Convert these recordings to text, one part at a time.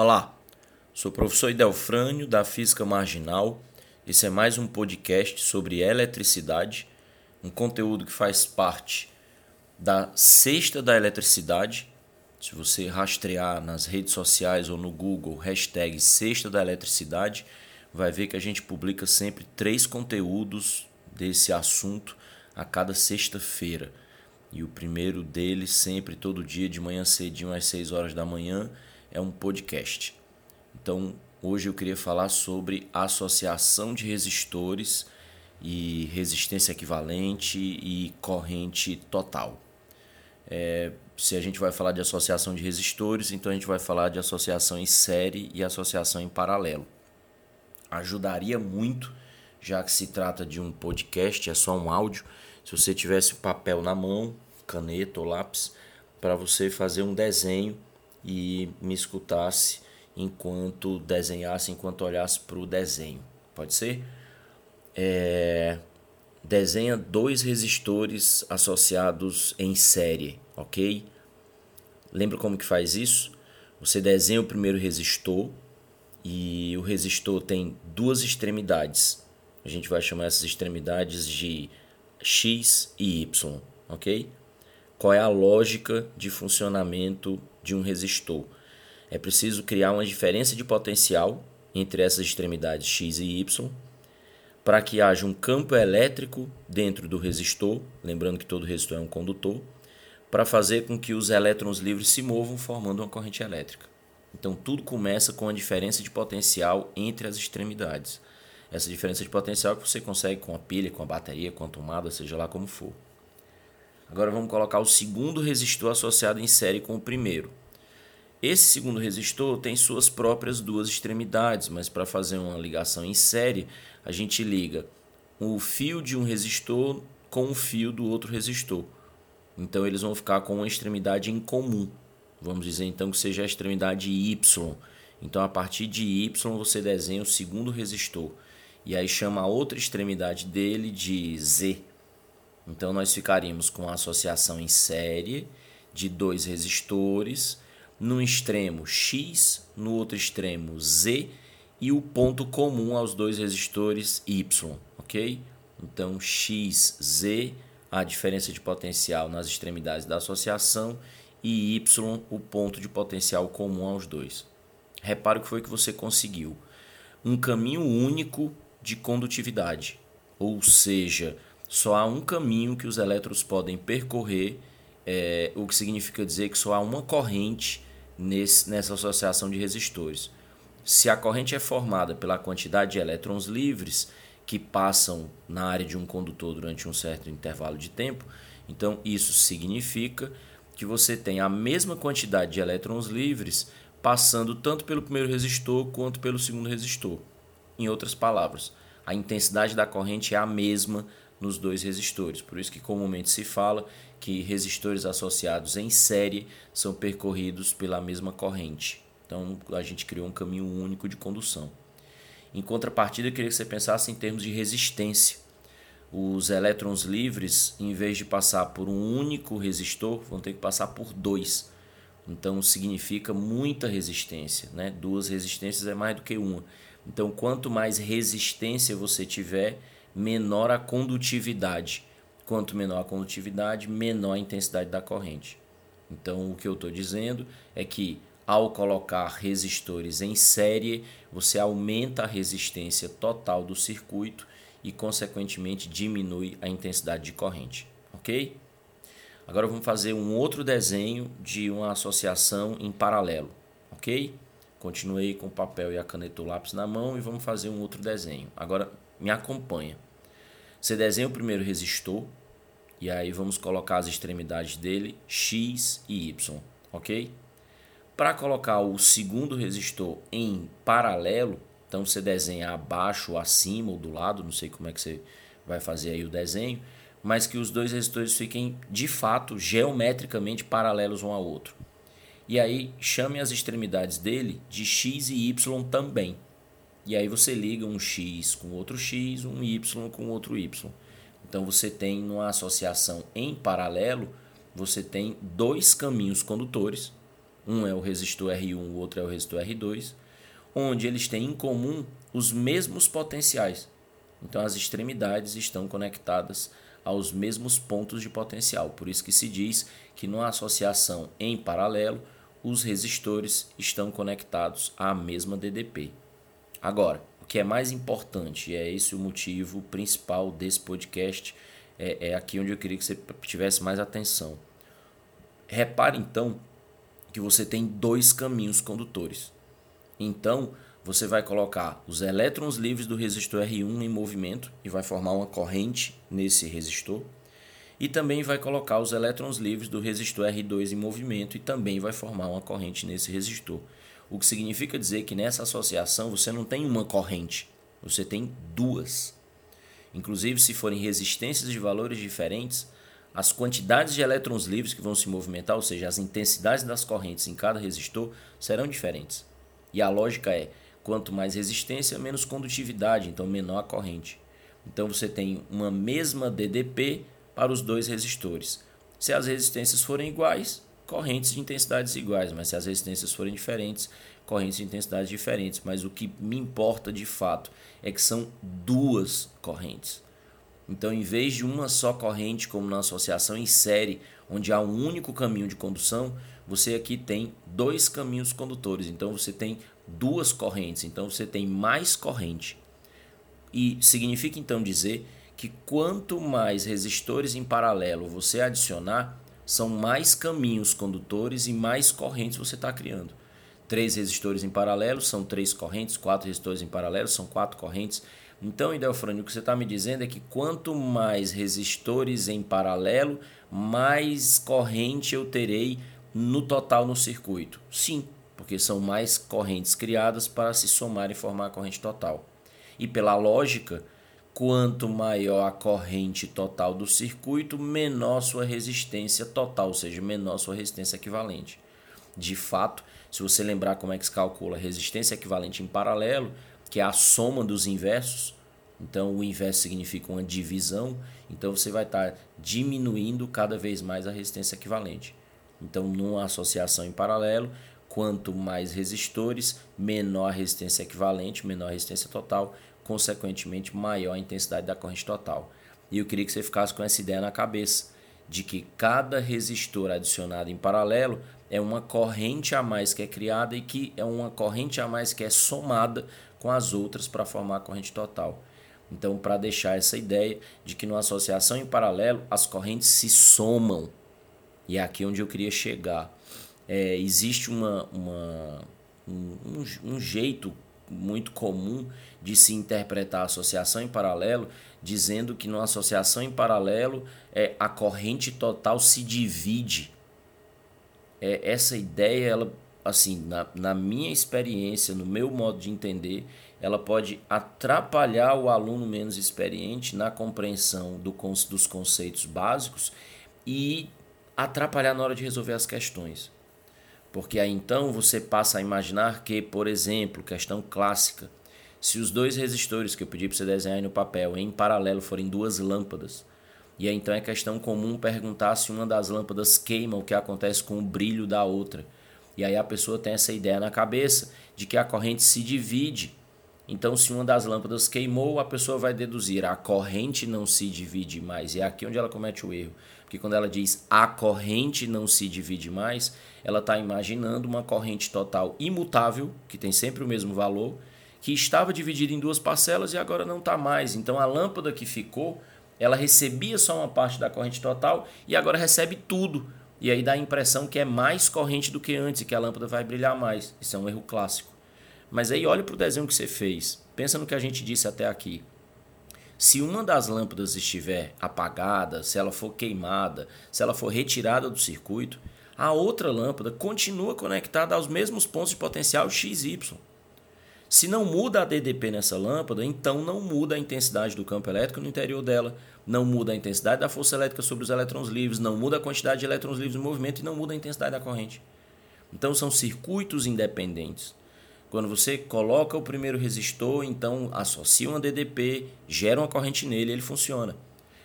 Olá, sou o professor Idelfrânio da Física Marginal. Esse é mais um podcast sobre eletricidade, um conteúdo que faz parte da Sexta da Eletricidade. Se você rastrear nas redes sociais ou no Google, hashtag Sexta da Eletricidade, vai ver que a gente publica sempre três conteúdos desse assunto a cada sexta-feira. E o primeiro deles, sempre, todo dia, de manhã cedinho às 6 horas da manhã, é um podcast. Então, hoje eu queria falar sobre associação de resistores e resistência equivalente e corrente total. É, se a gente vai falar de associação de resistores, então a gente vai falar de associação em série e associação em paralelo. Ajudaria muito, já que se trata de um podcast, é só um áudio. Se você tivesse papel na mão, caneta ou lápis, para você fazer um desenho e me escutasse enquanto desenhasse, enquanto olhasse para o desenho. Pode ser? É, desenha dois resistores associados em série, ok? Lembra como que faz isso? Você desenha o primeiro resistor e o resistor tem duas extremidades. A gente vai chamar essas extremidades de X e Y, ok? Qual é a lógica de funcionamento de um resistor. É preciso criar uma diferença de potencial entre essas extremidades x e y para que haja um campo elétrico dentro do resistor, lembrando que todo resistor é um condutor, para fazer com que os elétrons livres se movam formando uma corrente elétrica. Então tudo começa com a diferença de potencial entre as extremidades. Essa diferença de potencial que você consegue com a pilha, com a bateria, com a tomada, seja lá como for. Agora vamos colocar o segundo resistor associado em série com o primeiro. Esse segundo resistor tem suas próprias duas extremidades, mas para fazer uma ligação em série, a gente liga o fio de um resistor com o fio do outro resistor. Então eles vão ficar com uma extremidade em comum. Vamos dizer então que seja a extremidade Y. Então a partir de Y você desenha o segundo resistor. E aí chama a outra extremidade dele de Z. Então nós ficaríamos com a associação em série de dois resistores, num extremo X, no outro extremo Z e o ponto comum aos dois resistores Y, ok? Então X, Z, a diferença de potencial nas extremidades da associação e Y, o ponto de potencial comum aos dois. Repare o que foi que você conseguiu. Um caminho único de condutividade, ou seja, só há um caminho que os elétrons podem percorrer, é, o que significa dizer que só há uma corrente nesse, nessa associação de resistores. Se a corrente é formada pela quantidade de elétrons livres que passam na área de um condutor durante um certo intervalo de tempo, então isso significa que você tem a mesma quantidade de elétrons livres passando tanto pelo primeiro resistor quanto pelo segundo resistor. Em outras palavras, a intensidade da corrente é a mesma nos dois resistores. Por isso que comumente se fala que resistores associados em série são percorridos pela mesma corrente. Então a gente criou um caminho único de condução. Em contrapartida, eu queria que você pensasse em termos de resistência. Os elétrons livres, em vez de passar por um único resistor, vão ter que passar por dois. Então significa muita resistência, né? Duas resistências é mais do que uma. Então, quanto mais resistência você tiver, menor a condutividade. Quanto menor a condutividade, menor a intensidade da corrente. Então, o que eu estou dizendo é que ao colocar resistores em série, você aumenta a resistência total do circuito e, consequentemente, diminui a intensidade de corrente. Ok? Agora vamos fazer um outro desenho de uma associação em paralelo. Ok? Continuei com o papel e a caneta o lápis na mão e vamos fazer um outro desenho. Agora me acompanha. Você desenha o primeiro resistor e aí vamos colocar as extremidades dele X e Y, ok? Para colocar o segundo resistor em paralelo, então você desenha abaixo, acima ou do lado, não sei como é que você vai fazer aí o desenho, mas que os dois resistores fiquem de fato geometricamente paralelos um ao outro. E aí chame as extremidades dele de X e Y também. E aí você liga um X com outro X, um Y com outro Y. Então você tem uma associação em paralelo, você tem dois caminhos condutores, um é o resistor R1, o outro é o resistor R2, onde eles têm em comum os mesmos potenciais. Então as extremidades estão conectadas aos mesmos pontos de potencial. Por isso que se diz que numa associação em paralelo, os resistores estão conectados à mesma DDP. Agora, o que é mais importante, e é esse o motivo principal desse podcast, é, é aqui onde eu queria que você tivesse mais atenção. Repare então que você tem dois caminhos condutores. Então, você vai colocar os elétrons livres do resistor R1 em movimento e vai formar uma corrente nesse resistor. E também vai colocar os elétrons livres do resistor R2 em movimento e também vai formar uma corrente nesse resistor. O que significa dizer que nessa associação você não tem uma corrente, você tem duas. Inclusive, se forem resistências de valores diferentes, as quantidades de elétrons livres que vão se movimentar, ou seja, as intensidades das correntes em cada resistor, serão diferentes. E a lógica é: quanto mais resistência, menos condutividade, então menor a corrente. Então você tem uma mesma DDP para os dois resistores. Se as resistências forem iguais, correntes de intensidades iguais, mas se as resistências forem diferentes, correntes de intensidades diferentes. Mas o que me importa de fato é que são duas correntes. Então, em vez de uma só corrente, como na associação em série, onde há um único caminho de condução, você aqui tem dois caminhos condutores. Então, você tem duas correntes, então você tem mais corrente. E significa então dizer que quanto mais resistores em paralelo você adicionar, são mais caminhos condutores e mais correntes você está criando. Três resistores em paralelo são três correntes, quatro resistores em paralelo são quatro correntes. Então, Idelfrânio, o que você está me dizendo é que quanto mais resistores em paralelo, mais corrente eu terei no total no circuito. Sim, porque são mais correntes criadas para se somar e formar a corrente total. E pela lógica, quanto maior a corrente total do circuito, menor sua resistência total, ou seja, menor sua resistência equivalente. De fato, se você lembrar como é que se calcula a resistência equivalente em paralelo, que é a soma dos inversos, então o inverso significa uma divisão, então você vai estar diminuindo cada vez mais a resistência equivalente. Então, numa associação em paralelo, Quanto mais resistores, menor a resistência equivalente, menor a resistência total, consequentemente maior a intensidade da corrente total. E eu queria que você ficasse com essa ideia na cabeça, de que cada resistor adicionado em paralelo é uma corrente a mais que é criada e que é uma corrente a mais que é somada com as outras para formar a corrente total. Então, para deixar essa ideia de que numa associação em paralelo as correntes se somam. E é aqui onde eu queria chegar é, existe uma, uma um, um, jeito muito comum de se interpretar a associação em paralelo, dizendo que numa associação em paralelo é, a corrente total se divide. É, essa ideia, ela, assim, na, na minha experiência, no meu modo de entender, ela pode atrapalhar o aluno menos experiente na compreensão do, dos conceitos básicos e atrapalhar na hora de resolver as questões. Porque aí então você passa a imaginar que, por exemplo, questão clássica, se os dois resistores que eu pedi para você desenhar no papel em paralelo forem duas lâmpadas, e aí então é questão comum perguntar se uma das lâmpadas queima, o que acontece com o brilho da outra. E aí a pessoa tem essa ideia na cabeça de que a corrente se divide. Então, se uma das lâmpadas queimou, a pessoa vai deduzir a corrente não se divide mais. E é aqui onde ela comete o erro. Porque quando ela diz a corrente não se divide mais, ela está imaginando uma corrente total imutável, que tem sempre o mesmo valor, que estava dividida em duas parcelas e agora não está mais. Então a lâmpada que ficou, ela recebia só uma parte da corrente total e agora recebe tudo. E aí dá a impressão que é mais corrente do que antes e que a lâmpada vai brilhar mais. Isso é um erro clássico. Mas aí olha para o desenho que você fez. Pensa no que a gente disse até aqui. Se uma das lâmpadas estiver apagada, se ela for queimada, se ela for retirada do circuito, a outra lâmpada continua conectada aos mesmos pontos de potencial XY. Se não muda a DDP nessa lâmpada, então não muda a intensidade do campo elétrico no interior dela, não muda a intensidade da força elétrica sobre os elétrons livres, não muda a quantidade de elétrons livres no movimento e não muda a intensidade da corrente. Então são circuitos independentes. Quando você coloca o primeiro resistor, então associa uma DDP, gera uma corrente nele, ele funciona.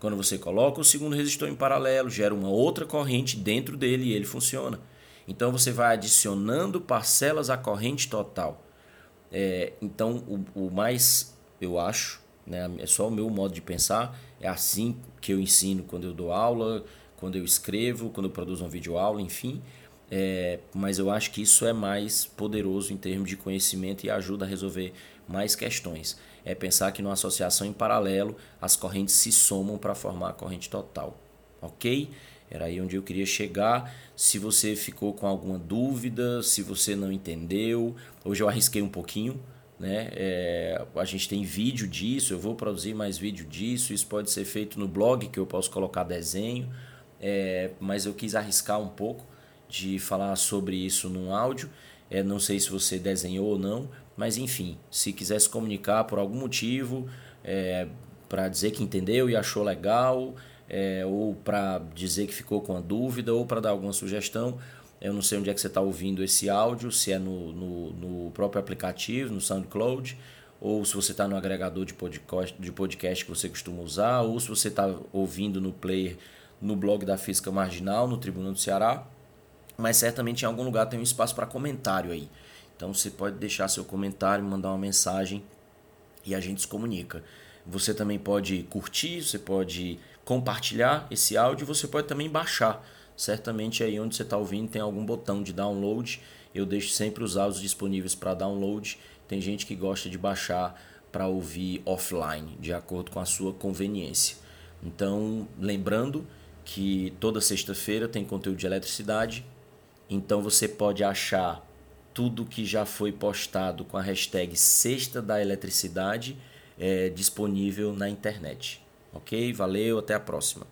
Quando você coloca o segundo resistor em paralelo, gera uma outra corrente dentro dele e ele funciona. Então você vai adicionando parcelas à corrente total. É, então o, o mais, eu acho, né, é só o meu modo de pensar, é assim que eu ensino quando eu dou aula, quando eu escrevo, quando eu produzo uma videoaula, enfim. É, mas eu acho que isso é mais poderoso em termos de conhecimento e ajuda a resolver mais questões. É pensar que numa associação em paralelo as correntes se somam para formar a corrente total. Ok? Era aí onde eu queria chegar. Se você ficou com alguma dúvida, se você não entendeu, hoje eu arrisquei um pouquinho. Né? É, a gente tem vídeo disso, eu vou produzir mais vídeo disso. Isso pode ser feito no blog, que eu posso colocar desenho, é, mas eu quis arriscar um pouco de falar sobre isso num áudio. É, não sei se você desenhou ou não, mas enfim, se quiser se comunicar por algum motivo, é, para dizer que entendeu e achou legal, é, ou para dizer que ficou com a dúvida, ou para dar alguma sugestão, eu não sei onde é que você está ouvindo esse áudio, se é no, no, no, próprio aplicativo, no SoundCloud, ou se você está no agregador de podcast, de podcast que você costuma usar, ou se você está ouvindo no player no blog da Física Marginal, no Tribunal do Ceará mas certamente em algum lugar tem um espaço para comentário aí. Então você pode deixar seu comentário, mandar uma mensagem e a gente se comunica. Você também pode curtir, você pode compartilhar esse áudio, você pode também baixar. Certamente aí onde você está ouvindo tem algum botão de download. Eu deixo sempre os áudios disponíveis para download. Tem gente que gosta de baixar para ouvir offline, de acordo com a sua conveniência. Então, lembrando que toda sexta-feira tem conteúdo de eletricidade então você pode achar tudo que já foi postado com a hashtag Sexta da Eletricidade é, disponível na internet. Ok? Valeu, até a próxima.